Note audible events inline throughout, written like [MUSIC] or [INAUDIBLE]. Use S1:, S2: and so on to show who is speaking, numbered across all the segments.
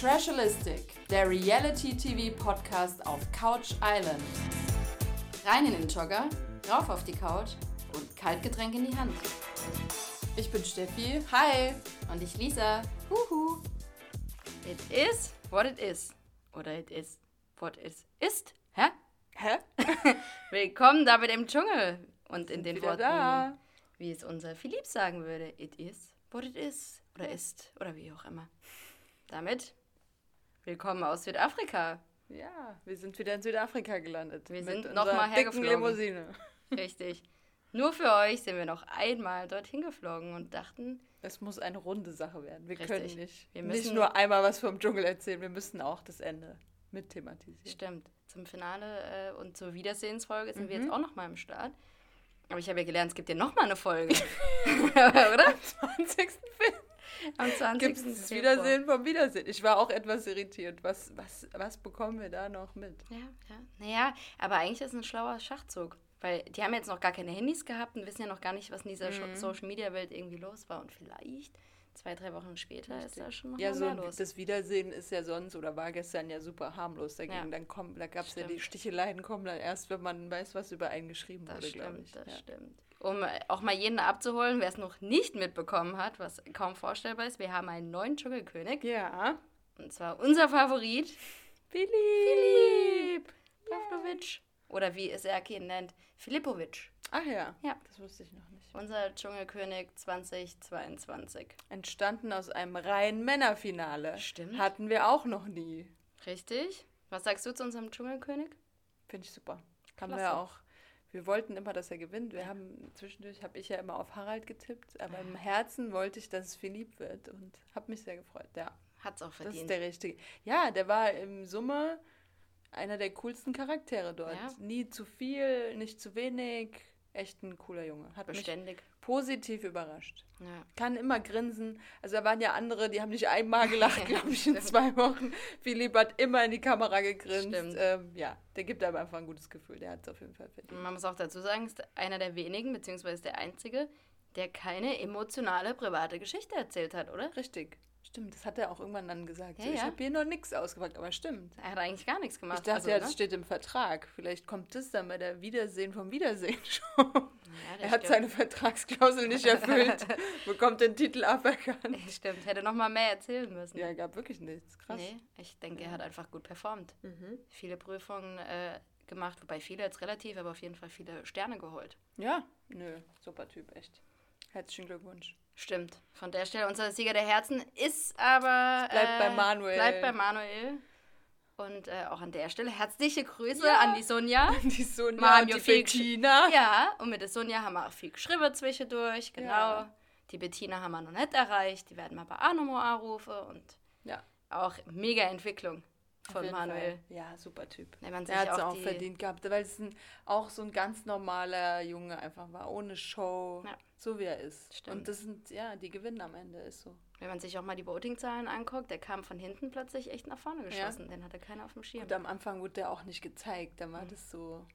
S1: Trashalistic, der Reality-TV-Podcast auf Couch Island. Rein in den Jogger, rauf auf die Couch und Kaltgetränk in die Hand. Ich bin Steffi, hi.
S2: Und ich Lisa, huhu. It is what it is. Oder it is what it ist. Hä?
S1: Hä? [LAUGHS]
S2: Willkommen da mit dem Dschungel. Und in den Worten,
S1: da.
S2: wie es unser Philipp sagen würde, it is what it is. Oder ist. Oder wie auch immer. Damit willkommen aus Südafrika.
S1: Ja, wir sind wieder in Südafrika gelandet.
S2: Wir sind noch
S1: unserer
S2: mal
S1: dicken
S2: hergeflogen.
S1: Limousine. [LAUGHS]
S2: Richtig. Nur für euch sind wir noch einmal dorthin geflogen und dachten,
S1: Es muss eine runde Sache werden. Wir
S2: Richtig.
S1: können nicht,
S2: Wir
S1: nicht
S2: müssen-
S1: nur einmal was vom Dschungel erzählen, wir müssen auch das Ende mit thematisieren.
S2: Stimmt. Zum Finale äh, und zur Wiedersehensfolge sind wir
S1: Mhm.
S2: jetzt auch noch mal im Start. Aber ich habe ja gelernt, es gibt ja noch mal eine Folge. [LAUGHS] [LAUGHS] Oder?
S1: 20. Film
S2: Am 20.
S1: gibt es. Wiedersehen vom Wiedersehen. Ich war auch etwas irritiert. Was, was, was bekommen wir da noch mit?
S2: Ja, ja. Naja, aber eigentlich ist es ein schlauer Schachzug. Weil die haben jetzt noch gar keine Handys gehabt und wissen ja noch gar nicht, was in dieser
S1: Mhm.
S2: Social Media Welt irgendwie los war. Und vielleicht zwei, drei Wochen später ist da schon noch
S1: Ja,
S2: mal
S1: so
S2: los.
S1: das Wiedersehen ist ja sonst oder war gestern ja super harmlos dagegen.
S2: Ja.
S1: Dann kommt, da gab es ja die. Sticheleien kommen dann erst, wenn man weiß, was über einen geschrieben
S2: Das
S1: wurde, glaube
S2: stimmt,
S1: ich.
S2: das
S1: ja.
S2: stimmt. Um äh, auch mal jeden abzuholen, wer es noch nicht mitbekommen hat, was kaum vorstellbar ist, wir haben einen neuen Dschungelkönig.
S1: ja.
S2: Und zwar unser Favorit,
S1: Philipp.
S2: Philipp Pavlovic. Oder wie es er ihn nennt, Filipovic.
S1: Ach ja.
S2: Ja.
S1: Das wusste ich noch nicht.
S2: Unser Dschungelkönig 2022.
S1: Entstanden aus einem reinen Männerfinale.
S2: Stimmt.
S1: Hatten wir auch noch nie.
S2: Richtig? Was sagst du zu unserem Dschungelkönig?
S1: Finde ich super. Haben
S2: Klasse.
S1: wir auch. Wir wollten immer, dass er gewinnt. Wir haben zwischendurch habe ich ja immer auf Harald getippt, aber im Herzen wollte ich, dass es Philipp wird und habe mich sehr gefreut. Ja,
S2: Hat's auch
S1: das
S2: verdient.
S1: ist der richtige. Ja, der war im Summe einer der coolsten Charaktere dort.
S2: Ja.
S1: Nie zu viel, nicht zu wenig. Echt ein cooler Junge. Hat mich
S2: Beständig.
S1: Positiv überrascht.
S2: Ja.
S1: Kann immer grinsen. Also da waren ja andere, die haben nicht einmal gelacht, [LAUGHS] glaube ich, in zwei Wochen. Philipp hat immer in die Kamera gegrinst. Ähm, ja, der gibt einem einfach ein gutes Gefühl. Der hat es auf jeden Fall verdient.
S2: Man muss auch dazu sagen, ist einer der wenigen, beziehungsweise der einzige, der keine emotionale private Geschichte erzählt hat, oder?
S1: Richtig. Stimmt, das hat er auch irgendwann dann gesagt.
S2: Ja,
S1: so, Ich
S2: ja.
S1: habe hier noch nichts ausgepackt, aber stimmt.
S2: Er hat eigentlich gar nichts gemacht.
S1: Ich dachte,
S2: also,
S1: ja,
S2: ne?
S1: das steht im Vertrag. Vielleicht kommt das dann bei der Wiedersehen vom Wiedersehen [LAUGHS] schon. Er hat
S2: stimmt.
S1: seine Vertragsklausel nicht erfüllt, [LAUGHS] bekommt den Titel aberkannt.
S2: Stimmt, hätte noch mal mehr erzählen müssen.
S1: Ja, gab wirklich nichts. Krass.
S2: Nee, ich denke, er hat einfach gut performt.
S1: Mhm.
S2: Viele Prüfungen äh, gemacht, wobei viele jetzt relativ, aber auf jeden Fall viele Sterne geholt.
S1: Ja, nö, super Typ, echt. Herzlichen Glückwunsch.
S2: Stimmt. Von der Stelle unser Sieger der Herzen ist aber.
S1: Bleibt bei Manuel.
S2: Bleibt bei Manuel. Und äh, auch an der Stelle herzliche Grüße
S1: Ja.
S2: an die Sonja. [LAUGHS]
S1: Die Sonja
S2: Wir haben
S1: die
S2: viel
S1: Bettina.
S2: Ja, und mit der Sonja haben wir auch viel geschrieben zwischendurch, genau.
S1: Ja.
S2: Die Bettina haben wir noch nicht erreicht, die werden wir bei auch nochmal anrufen und
S1: Ja,
S2: auch mega Entwicklung von Manuel.
S1: Fall. Ja, super Typ.
S2: Sich
S1: Er hat es
S2: auch
S1: auch
S2: die,
S1: verdient gehabt, weil es ein, auch so ein ganz normaler Junge einfach war, ohne Show,
S2: Ja.
S1: so wie er ist.
S2: Stimmt.
S1: Und das sind, ja, die gewinnen am Ende, ist so.
S2: Wenn man sich auch mal die Voting-Zahlen anguckt, der kam von hinten plötzlich echt nach vorne geschossen. Den hatte keiner auf dem Schirm.
S1: Und am Anfang wurde der auch nicht gezeigt, dann war das so,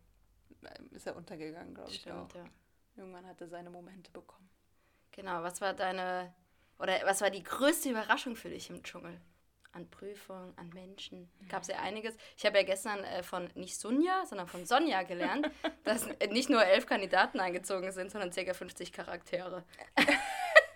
S1: ist er untergegangen, glaube ich auch.
S2: Mhm. Stimmt, ja.
S1: Irgendwann hat er seine Momente bekommen.
S2: Genau, was war deine, oder was war die größte Überraschung für dich im Dschungel? An Prüfungen, an Menschen. Gab es ja einiges. Ich habe ja gestern äh, von nicht Sonja, sondern von Sonja gelernt, [LAUGHS] dass nicht nur elf Kandidaten eingezogen sind, sondern ca. 50 Charaktere. [LAUGHS]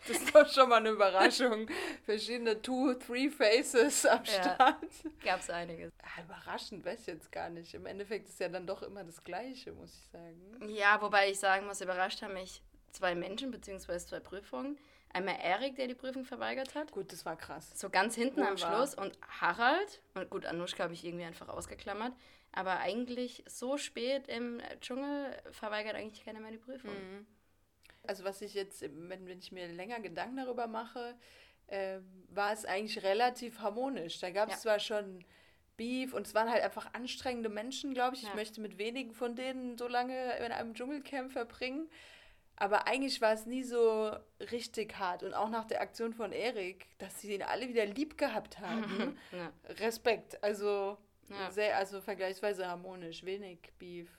S1: Das ist doch schon mal eine Überraschung. Verschiedene Two, Three Faces am
S2: Ja.
S1: Start.
S2: Gab es einiges.
S1: Ah, überraschend weiß ich jetzt gar nicht. Im Endeffekt ist ja dann doch immer das Gleiche, muss ich sagen.
S2: Ja, wobei ich sagen muss, überrascht haben mich zwei Menschen bzw. zwei Prüfungen. Einmal Erik, der die Prüfung verweigert hat.
S1: Gut, das war krass.
S2: So ganz hinten am
S1: Wohl wahr.
S2: Schluss. Und Harald, und gut, Anuschka habe ich irgendwie einfach ausgeklammert, aber eigentlich so spät im Dschungel verweigert eigentlich keiner mehr die Prüfung.
S1: Mhm. Also was ich jetzt, wenn, wenn ich mir länger Gedanken darüber mache, äh, war es eigentlich relativ harmonisch. Da gab es
S2: Ja.
S1: zwar schon Beef und es waren halt einfach anstrengende Menschen, glaube ich.
S2: Ja.
S1: Ich möchte mit wenigen von denen so lange in einem Dschungelcamp verbringen. Aber eigentlich war es nie so richtig hart. Und auch nach der Aktion von Erik, dass sie ihn alle wieder lieb gehabt [LAUGHS] haben.
S2: Ja.
S1: Respekt. Also
S2: Ja.
S1: sehr, also vergleichsweise harmonisch, wenig Beef.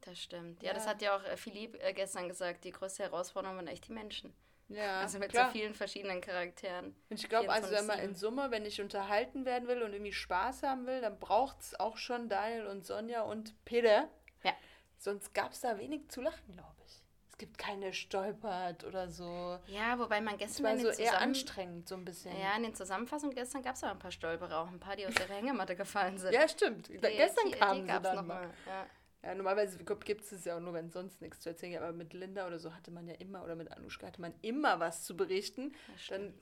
S2: Das stimmt. Ja,
S1: Ja.
S2: das hat ja auch äh, Philipp äh, gestern gesagt. Die größte Herausforderung waren echt die Menschen.
S1: Ja, [LAUGHS]
S2: Also mit
S1: klar.
S2: so vielen verschiedenen Charakteren.
S1: Und ich glaube, also wenn man
S2: 24/7.
S1: in Summe, wenn ich unterhalten werden will und irgendwie Spaß haben will, dann braucht es auch schon Daniel und Sonja und Peter.
S2: Ja.
S1: Sonst gab es da wenig zu lachen, glaube ich. Es gibt keine Stolpert oder so.
S2: Ja, wobei man
S1: Es
S2: gestern
S1: war
S2: in
S1: so eher anstrengend, so ein bisschen.
S2: Ja, in den Zusammenfassungen gestern gab es auch ein paar Stolperer, auch ein paar, die aus der Hängematte gefallen sind.
S1: Ja, stimmt.
S2: Die-
S1: gestern
S2: die,
S1: kamen
S2: die
S1: sie dann
S2: noch
S1: mal.
S2: mal. Ja.
S1: Ja, normalerweise gibt es es ja auch nur, wenn sonst nichts zu erzählen gibt. Aber mit Linda oder so hatte man ja immer, oder mit Anushka hatte man immer was zu berichten. Dann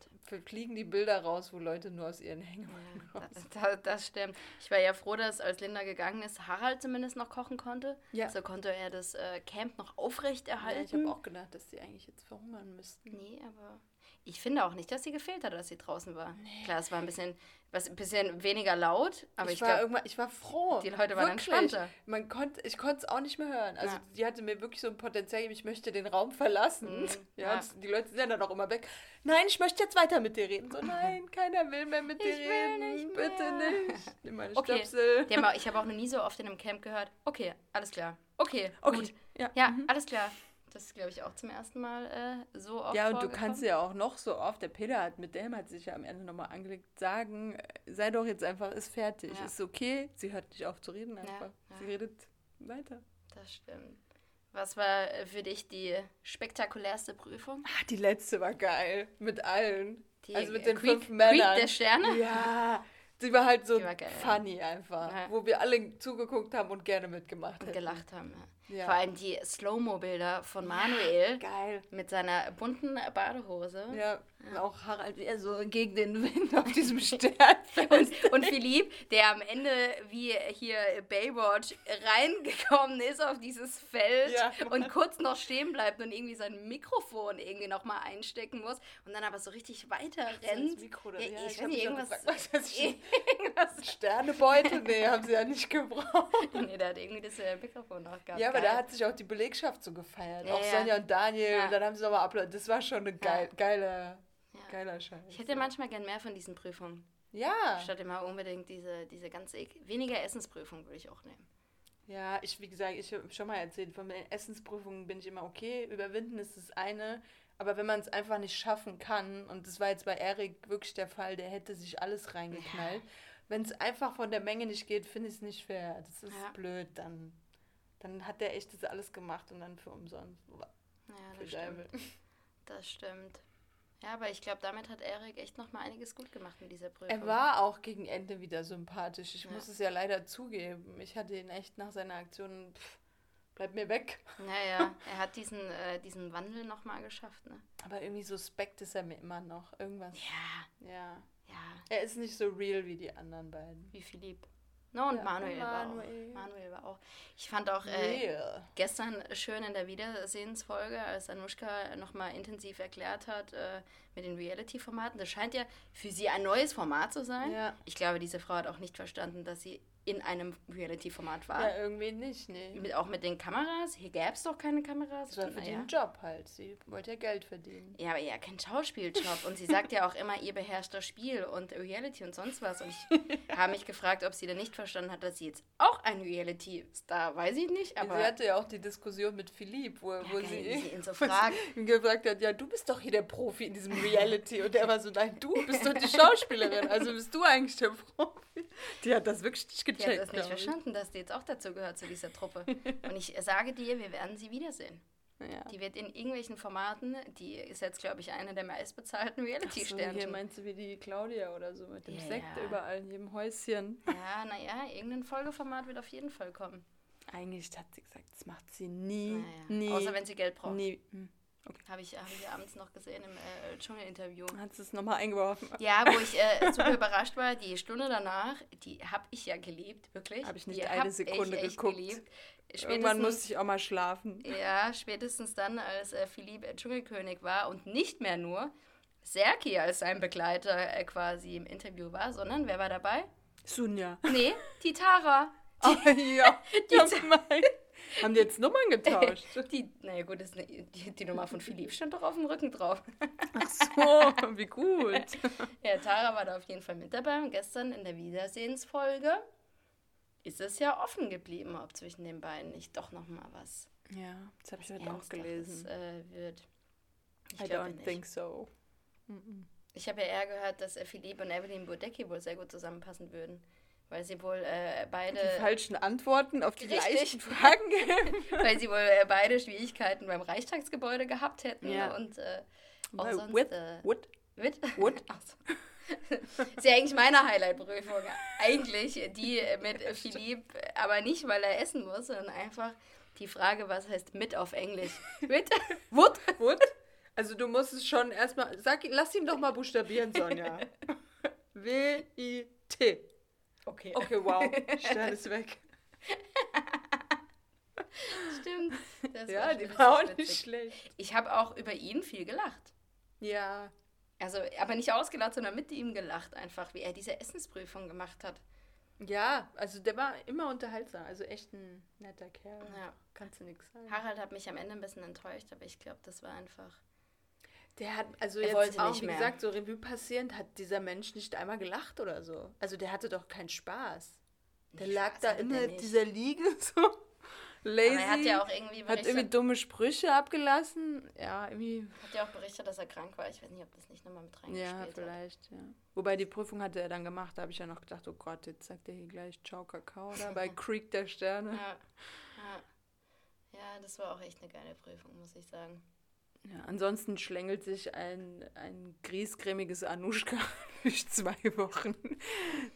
S1: fliegen die Bilder raus, wo Leute nur aus ihren Hängematten
S2: Ja, [LAUGHS]
S1: raus.
S2: da, da, das stimmt. Ich war ja froh, dass als Linda gegangen ist, Harald zumindest noch kochen konnte.
S1: Ja.
S2: So konnte er das äh, Camp noch
S1: Ja,
S2: aufrechterhalten.
S1: ich habe auch gedacht, dass die eigentlich jetzt verhungern müssten.
S2: Nee, aber ich finde auch nicht, dass sie gefehlt hat, dass sie draußen war. Klar, es war ein bisschen, was, ein bisschen weniger laut, aber ich,
S1: war
S2: glaube,
S1: irgendwann, ich war froh.
S2: die Leute waren
S1: Wirklich.
S2: entspannter.
S1: Man konnte, ich konnte es auch nicht mehr hören. Also
S2: Ja.
S1: die hatte mir wirklich so ein Potenzial ich möchte den Raum verlassen.
S2: Mhm,
S1: Ja,
S2: ja.
S1: die Leute sind ja dann auch immer weg. Nein, ich möchte jetzt weiter mit dir reden. So, nein, [LAUGHS] keiner will mehr mit dir
S2: Ich will
S1: reden.
S2: nicht
S1: Bitte nicht. Nimm meine
S2: Okay.
S1: Stöpsel.
S2: ich habe auch noch nie so oft in einem Camp gehört, okay, alles klar. Okay,
S1: Okay,
S2: gut.
S1: ja.
S2: Ja, alles klar. Das ist, glaube ich, auch zum ersten Mal äh, so oft
S1: Ja, und du kannst ja auch noch so oft, der Peter hat mit dem hat sich ja am Ende nochmal angelegt, sagen, äh, sei doch jetzt einfach, ist fertig,
S2: Ja.
S1: ist okay. Sie hört nicht auf zu reden einfach.
S2: ja.
S1: Sie redet weiter.
S2: Das stimmt. Was war äh, für dich die spektakulärste Prüfung?
S1: Ah, die letzte war geil. Mit allen.
S2: Die
S1: also mit den
S2: Creed,
S1: fünf Männern.
S2: Creed der Sterne?
S1: Ja, die war halt so
S2: war
S1: funny einfach.
S2: Ja.
S1: Wo wir alle zugeguckt haben und gerne mitgemacht
S2: Und
S1: hätten.
S2: gelacht haben. Ja.
S1: Ja.
S2: Vor allem die Slow-Mo-Bilder von Manuel
S1: Geil.
S2: mit seiner bunten Badehose.
S1: Ja, auch Harald, wie er so gegen den Wind auf diesem [LAUGHS] Stern.
S2: Und, und Philipp, der am Ende wie hier Baywatch reingekommen ist auf dieses Feld
S1: Ja.
S2: und kurz noch stehen bleibt und irgendwie sein Mikrofon irgendwie nochmal einstecken muss und dann aber so richtig weiter rennt.
S1: Mikro,
S2: Ja,
S1: ja,
S2: ich
S1: ich
S2: weiß nicht, irgendwas.
S1: was ist.
S2: irgendwas
S1: Sternebeutel? Nee, haben sie ja nicht gebraucht. [LAUGHS]
S2: nee, der hat irgendwie das äh, Mikrofon noch gehabt.
S1: Ja, aber da hat sich auch die Belegschaft so gefeiert.
S2: Ja,
S1: auch
S2: ja.
S1: Sonja und Daniel.
S2: Ja.
S1: Und dann haben sie nochmal uploadet. Das war schon ein geil, geiler,
S2: Ja.
S1: geiler Scheiß.
S2: Ich hätte manchmal gern mehr von diesen Prüfungen.
S1: ja.
S2: Statt immer unbedingt diese, diese ganz ek- weniger Essensprüfung würde ich auch nehmen.
S1: Ja, ich, wie gesagt, ich habe schon mal erzählt, von den Essensprüfungen bin ich immer okay. Überwinden ist das eine. Aber wenn man es einfach nicht schaffen kann, und das war jetzt bei Erik wirklich der Fall, der hätte sich alles reingeknallt. Wenn es einfach von der Menge nicht geht, finde ich es nicht fair. Das ist
S2: Ja.
S1: blöd. Dann, dann hat der echt das alles gemacht und dann für umsonst.
S2: Ja,
S1: Für
S2: das
S1: Deibel.
S2: stimmt. Das stimmt. Ja, aber ich glaube, damit hat Erik echt noch mal einiges gut gemacht mit dieser Prüfung.
S1: Er war auch gegen Ende wieder sympathisch. Ich
S2: Ja.
S1: muss es ja leider zugeben. Ich hatte ihn echt nach seiner Aktion, pff, bleib mir weg.
S2: Naja, er hat diesen, äh, diesen Wandel noch mal geschafft, ne?
S1: Aber irgendwie suspekt ist er mir immer noch. Irgendwas.
S2: Ja,
S1: Ja.
S2: ja,
S1: Er ist nicht so real wie die anderen beiden.
S2: wie Philipp. No, und
S1: Ja,
S2: Manuel, War
S1: Manuel.
S2: auch. Manuel war auch. Ich fand auch äh,
S1: Real.
S2: gestern schön in der Wiedersehensfolge, als Anushka noch mal intensiv erklärt hat äh, mit den Reality-Formaten. Das scheint ja für sie ein neues Format zu sein.
S1: Ja.
S2: Ich glaube, diese Frau hat auch nicht verstanden, dass sie in einem Reality-Format war.
S1: Ja, irgendwie nicht, nee.
S2: Mit, auch mit den Kameras. Hier gäbe es doch keine Kameras.
S1: Das war für
S2: Naja.
S1: den Job halt. Sie wollte ja Geld verdienen.
S2: Ja, aber ja, kein Schauspieljob. Und sie sagt ja auch immer, ihr beherrscht das Spiel und Reality und sonst was. Und ich [LAUGHS] habe mich gefragt, ob sie denn nicht verstanden hat, dass sie jetzt auch ein Reality-Star, weiß ich nicht, aber
S1: sie hatte ja auch die Diskussion mit Philipp, wo,
S2: ja,
S1: wo
S2: geil,
S1: sie,
S2: ihn so [LAUGHS] fragt.
S1: gefragt hat, ja, du bist doch hier der Profi in diesem Reality. Und er war so, nein, du bist doch die Schauspielerin. Also bist du eigentlich der Profi. Die hat das wirklich nicht
S2: Die
S1: gecheckt.
S2: hat das nicht
S1: ich.
S2: verstanden, dass die jetzt auch dazu gehört, zu dieser Truppe. Und ich sage dir, wir werden sie wiedersehen.
S1: Ja.
S2: Die wird in irgendwelchen Formaten, die ist jetzt, glaube ich, eine der meistbezahlten
S1: Ach so, hier
S2: Reality-Sternchen.
S1: meinst du wie die Claudia oder so mit dem
S2: Ja,
S1: Sekt
S2: ja.
S1: überall in jedem Häuschen.
S2: ja, naja, irgendein Folgeformat wird auf jeden Fall kommen.
S1: Eigentlich hat sie gesagt, das macht sie nie,
S2: Naja.
S1: nie,
S2: Außer wenn sie Geld braucht.
S1: nie. Hm.
S2: Habe ich, hab ich abends noch gesehen im äh, Dschungel-Interview.
S1: Hat sie es nochmal eingeworfen?
S2: Ja, wo ich äh, super überrascht war, die Stunde danach, die habe ich ja geliebt, wirklich.
S1: Hab ich nicht
S2: die
S1: eine Sekunde
S2: ich
S1: geguckt. Irgendwann musste ich auch mal schlafen.
S2: Ja, spätestens dann, als äh, Philipp äh, Dschungelkönig war und nicht mehr nur Serki als sein Begleiter äh, quasi im Interview war, sondern wer war dabei?
S1: Sunja.
S2: Nee, die Tara.
S1: Oh, [LAUGHS] ja,
S2: Die-
S1: mein. Haben die jetzt Nummern getauscht? [LAUGHS]
S2: Die, naja gut, das, die, die Nummer von Philipp stand doch auf dem Rücken drauf.
S1: Ach so, wie gut. [LAUGHS]
S2: Ja, Tara war da auf jeden Fall mit dabei und gestern in der Wiedersehensfolge ist es ja offen geblieben, ob zwischen den beiden nicht doch noch mal was
S1: Ja, das habe ich heute auch gelesen.
S2: äh, wird. Ich
S1: I
S2: glaube
S1: don't
S2: nicht.
S1: think so. Mhm.
S2: Ich habe ja eher gehört, dass Philippe und Evelyn Bodecki wohl sehr gut zusammenpassen würden. Weil sie wohl äh, beide.
S1: Die falschen Antworten auf die
S2: Richtig.
S1: gleichen Fragen geben. [LAUGHS]
S2: weil sie wohl äh, beide Schwierigkeiten beim Reichstagsgebäude gehabt hätten.
S1: Ja.
S2: Und äh, auch
S1: Weil
S2: sonst.
S1: with,
S2: äh, Mit?
S1: Would? [LAUGHS]
S2: Ach so. ist ja eigentlich meine Highlight-Prüfung. Eigentlich die mit Philipp, aber nicht, weil er essen muss, sondern einfach die Frage, was heißt mit auf Englisch? [LAUGHS] Mit?
S1: would, would. Also du musst es schon erstmal, sag, lass ihn doch mal buchstabieren, Sonja. W-I-T.
S2: Okay.
S1: Okay, wow. [LAUGHS] Stern ist weg.
S2: Stimmt.
S1: Ja,
S2: schon
S1: die war auch nicht schlecht.
S2: Ich habe auch über ihn viel gelacht.
S1: Ja.
S2: Also, aber nicht ausgelacht, sondern mit ihm gelacht, einfach, wie er diese Essensprüfung gemacht hat.
S1: Ja, also der war immer unterhaltsam. Also echt ein netter Kerl.
S2: Ja.
S1: Kannst du nichts sagen.
S2: Harald hat mich am Ende ein bisschen enttäuscht, aber ich glaube, das war einfach.
S1: Der hat, also
S2: Er
S1: jetzt
S2: wollte
S1: auch, wie
S2: mehr.
S1: gesagt, so Revue passierend, hat dieser Mensch nicht einmal gelacht oder so. Also der hatte doch keinen Spaß. Der
S2: Nee,
S1: lag da in dieser Liege [LAUGHS] so. Lazy.
S2: Aber er hat ja auch irgendwie
S1: hat
S2: berichtet,
S1: irgendwie dumme Sprüche abgelassen. Ja, irgendwie.
S2: hat ja auch berichtet, dass er krank war. Ich weiß nicht, ob das nicht nochmal mit reingespielt
S1: Ja,
S2: hat.
S1: vielleicht, ja. Wobei die Prüfung hatte er dann gemacht, da habe ich ja noch gedacht, oh Gott, jetzt sagt er hier gleich Ciao Kakao da bei [LAUGHS] Creek der Sterne.
S2: Ja, ja. ja, das war auch echt eine geile Prüfung, muss ich sagen.
S1: Ja, ansonsten schlängelt sich ein, ein griesgrämiges Anushka [LAUGHS] durch zwei Wochen,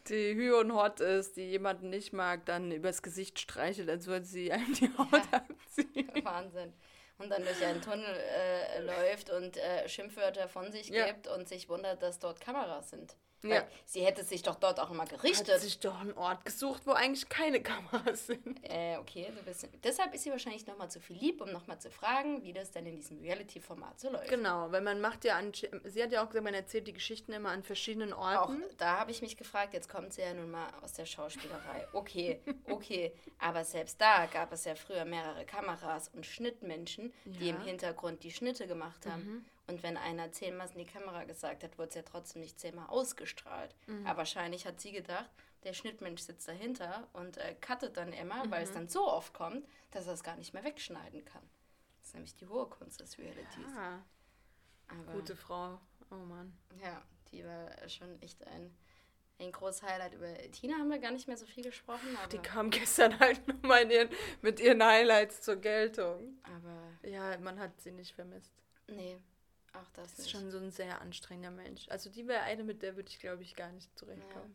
S1: die hü und hot ist, die jemanden nicht mag, dann übers Gesicht streichelt, als würde sie einem die Haut
S2: Ja.
S1: abziehen. [LAUGHS]
S2: Wahnsinn. Und dann durch einen Tunnel äh, läuft und äh, Schimpfwörter von sich
S1: Ja.
S2: gibt und sich wundert, dass dort Kameras sind.
S1: Ja.
S2: Sie hätte sich doch dort auch immer
S1: Hat
S2: gerichtet.
S1: sich doch einen Ort gesucht, wo eigentlich keine Kameras sind.
S2: Äh, okay, du bist, deshalb ist sie wahrscheinlich nochmal zu viel lieb, um nochmal zu fragen, wie das denn in diesem Reality-Format so läuft.
S1: Genau, weil man macht ja an, sie hat ja auch gesagt, man erzählt die Geschichten immer an verschiedenen
S2: Auch
S1: Orten.
S2: da habe ich mich gefragt, jetzt kommt sie ja nun mal aus der Schauspielerei. Okay, okay. Aber selbst da gab es ja früher mehrere Kameras und Schnittmenschen, die
S1: Ja.
S2: im Hintergrund die Schnitte gemacht haben. Und wenn einer zehnmal in die Kamera gesagt hat, wurde es ja trotzdem nicht zehnmal ausgestrahlt. Aber wahrscheinlich hat sie gedacht, der Schnittmensch sitzt dahinter und äh, cuttet dann immer, weil es dann so oft kommt, dass er es gar nicht mehr wegschneiden kann. Das ist nämlich die hohe Kunst des Realities.
S1: Ah,
S2: Aber,
S1: gute Frau. Oh Mann.
S2: ja, die war schon echt ein, ein großes Highlight. Über Tina haben wir gar nicht mehr so viel gesprochen,
S1: Die kam gestern [LAUGHS] halt nochmal mit ihren Highlights zur Geltung.
S2: aber
S1: Ja, man hat sie nicht vermisst.
S2: nee, auch das,
S1: Das ist schon so ein sehr anstrengender Mensch. Also die wäre eine, mit der würde ich, glaube ich, gar nicht zurechtkommen.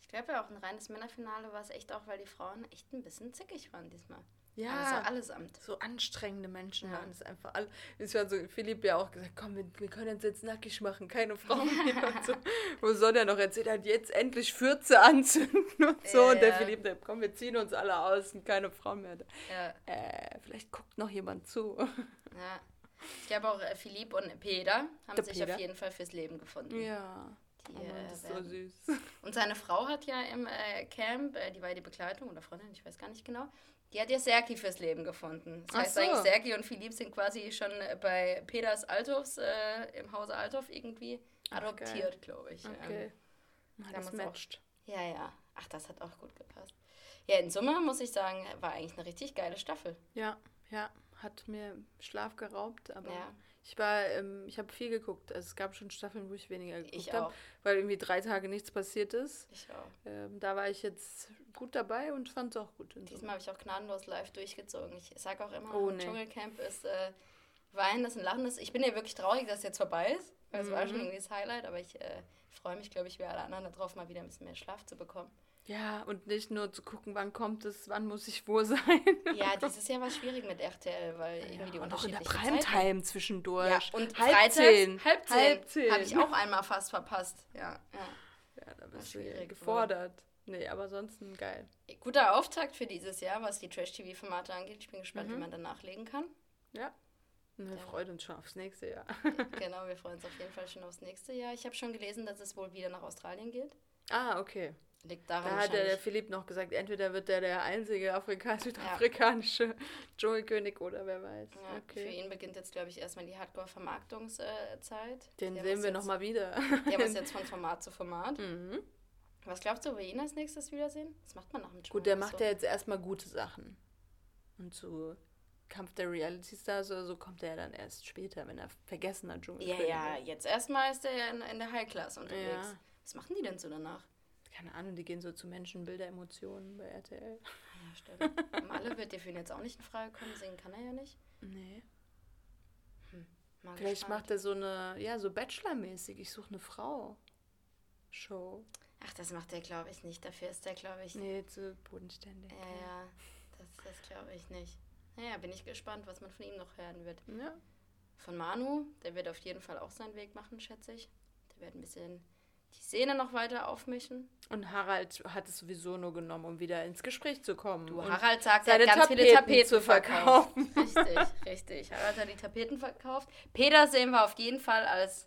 S2: Ich glaube ja auch ein reines Männerfinale war es echt auch, weil die Frauen echt ein bisschen zickig waren diesmal.
S1: Ja,
S2: Also allesamt.
S1: so anstrengende Menschen
S2: Ja.
S1: waren es einfach alle. Es war so, Philipp ja auch gesagt, komm, wir, wir können uns jetzt nackig machen, keine Frauen [LAUGHS] mehr und so. Wo Sonja noch erzählt hat, jetzt endlich Fürze anzünden und so.
S2: Ja,
S1: und der
S2: ja.
S1: Philipp, der, komm, wir ziehen uns alle aus und keine Frauen mehr.
S2: Ja,
S1: Äh, vielleicht guckt noch jemand zu.
S2: ja. Ich glaube auch äh, Philipp und Peter haben
S1: Der
S2: sich
S1: Peter.
S2: auf jeden Fall fürs Leben gefunden.
S1: Ja.
S2: Die,
S1: Oh Mann,
S2: äh,
S1: das ist so süß.
S2: Und seine Frau hat ja im äh, Camp, äh, die war ja die Begleitung oder Freundin, ich weiß gar nicht genau, die hat ja Serki fürs Leben gefunden. Das
S1: Ach
S2: heißt
S1: so.
S2: eigentlich, Serki und Philipp sind quasi schon äh, bei Peters Althoffs äh, im Hause Althoff irgendwie adoptiert, glaube ich.
S1: Okay.
S2: Ähm,
S1: das
S2: auch-
S1: matcht.
S2: ja, ja. Ach, das hat auch gut gepasst. Ja, in Summe muss ich sagen, war eigentlich eine richtig geile Staffel.
S1: Ja, ja, hat mir Schlaf geraubt, aber
S2: Ja.
S1: ich war, ähm, ich habe viel geguckt. Also es gab schon Staffeln, wo ich weniger geguckt habe, weil irgendwie drei Tage nichts passiert ist.
S2: Ich auch.
S1: Ähm, da war ich jetzt gut dabei und fand es auch gut.
S2: Diesmal habe ich auch gnadenlos live durchgezogen. Ich sage auch immer,
S1: Oh, nee.
S2: Dschungelcamp ist äh, weinendes und lachendes. Ich bin ja wirklich traurig, dass es jetzt vorbei ist. Weil es war schon
S1: Mhm.
S2: irgendwie das Highlight, aber ich äh, freue mich, glaube ich, wie alle anderen darauf, mal wieder ein bisschen mehr Schlaf zu bekommen.
S1: Ja, und nicht nur zu gucken, wann kommt es, wann muss ich wo [LAUGHS] sein.
S2: Ja, dieses Jahr war schwierig mit RTL, weil irgendwie die
S1: und auch in der
S2: unterschiedlichen.
S1: Primetime zwischendurch.
S2: Ja, und
S1: halb
S2: freitags,
S1: zehn.
S2: halb zehn,
S1: Halb zehn.
S2: habe ich auch einmal fast verpasst. Ja, ja.
S1: Ja, da bist du
S2: schwierig,
S1: gefordert. Nee, aber ansonsten geil.
S2: Guter Auftakt für dieses Jahr, was die Trash-TV-Formate angeht. Ich bin gespannt,
S1: Mhm.
S2: wie man dann nachlegen kann.
S1: Ja. Und wir
S2: Ja.
S1: freuen uns schon aufs nächste Jahr. [LAUGHS]
S2: genau, wir [LAUGHS] freuen uns auf jeden Fall schon aufs nächste Jahr. Ich habe schon gelesen, dass es wohl wieder nach Australien geht.
S1: Ah, okay.
S2: Liegt daran
S1: Da hat der. Philipp noch gesagt, entweder wird er der einzige Afrika südafrikanische [LAUGHS] Dschungelkönig oder wer weiß.
S2: Ja, Für
S1: okay.
S2: ihn beginnt jetzt, glaube ich, erstmal die Hardcore-Vermarktungszeit.
S1: Den
S2: Der
S1: sehen wir nochmal wieder.
S2: Der muss [LAUGHS] jetzt von Format zu Format.
S1: Mhm.
S2: Was glaubst du, ob wir ihn als nächstes wiedersehen? Was macht man nach dem Dschungel?
S1: Gut, der
S2: so?
S1: macht ja jetzt erstmal gute Sachen. Und zu Kampf der Reality Stars oder so kommt er ja dann erst später, wenn er vergessener Dschungel
S2: Ja, ja, jetzt erstmal ist er ja in, in der High Class unterwegs.
S1: Ja.
S2: Was machen die denn so danach?
S1: Keine Ahnung, die gehen so zu Menschen, Bilder, Emotionen bei RTL.
S2: Ja, stelle. Malle wird dir für ihn jetzt auch nicht in Frage kommen. Singen kann er ja nicht.
S1: Nee.
S2: Mal
S1: Vielleicht
S2: gespannt.
S1: macht er so eine, ja, so Bachelor-mäßig. Ich suche eine Frau. Show.
S2: Ach, das macht er, glaube ich, nicht. Dafür ist er, glaube ich.
S1: Nee, zu bodenständig.
S2: Ja, ja. Das, das glaube ich nicht. Naja, bin ich gespannt, was man von ihm noch hören wird.
S1: Ja.
S2: Von Manu, der wird auf jeden Fall auch seinen Weg machen, schätze ich. Der wird ein bisschen die Szene noch weiter aufmischen.
S1: Und Harald hat es sowieso nur genommen, um wieder ins Gespräch zu kommen.
S2: Du, Harald sagt, er hat ganz viele
S1: Tapeten
S2: Tapeten
S1: zu
S2: verkauft.
S1: verkaufen. [LAUGHS]
S2: Richtig, richtig. Harald hat die Tapeten verkauft. Peter sehen wir auf jeden Fall als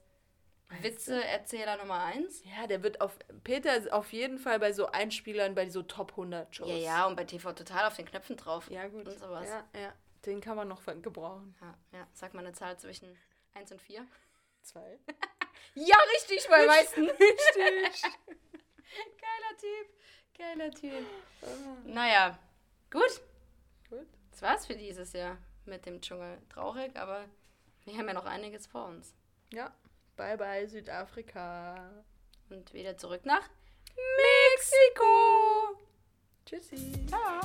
S2: Witzeerzähler Nummer 1.
S1: Ja, der wird auf. Peter ist auf jeden Fall bei so Einspielern bei so Top 100 Shows.
S2: Ja, ja, und bei TV Total auf den Knöpfen drauf.
S1: Ja, gut.
S2: Und sowas.
S1: Ja, ja. Den kann man noch gebrauchen.
S2: Ja, ja. Sag mal eine Zahl zwischen 1 und 4.
S1: Zwei. [LAUGHS]
S2: Ja, richtig, bei meisten.
S1: Richtig. [LAUGHS]
S2: Geiler Typ. Geiler Typ. Naja, gut.
S1: gut.
S2: Das war's für dieses Jahr mit dem Dschungel. Traurig, aber wir haben ja noch einiges vor uns.
S1: Ja. Bye bye Südafrika.
S2: Und wieder zurück nach
S1: Mexiko. Tschüssi.
S2: Ciao.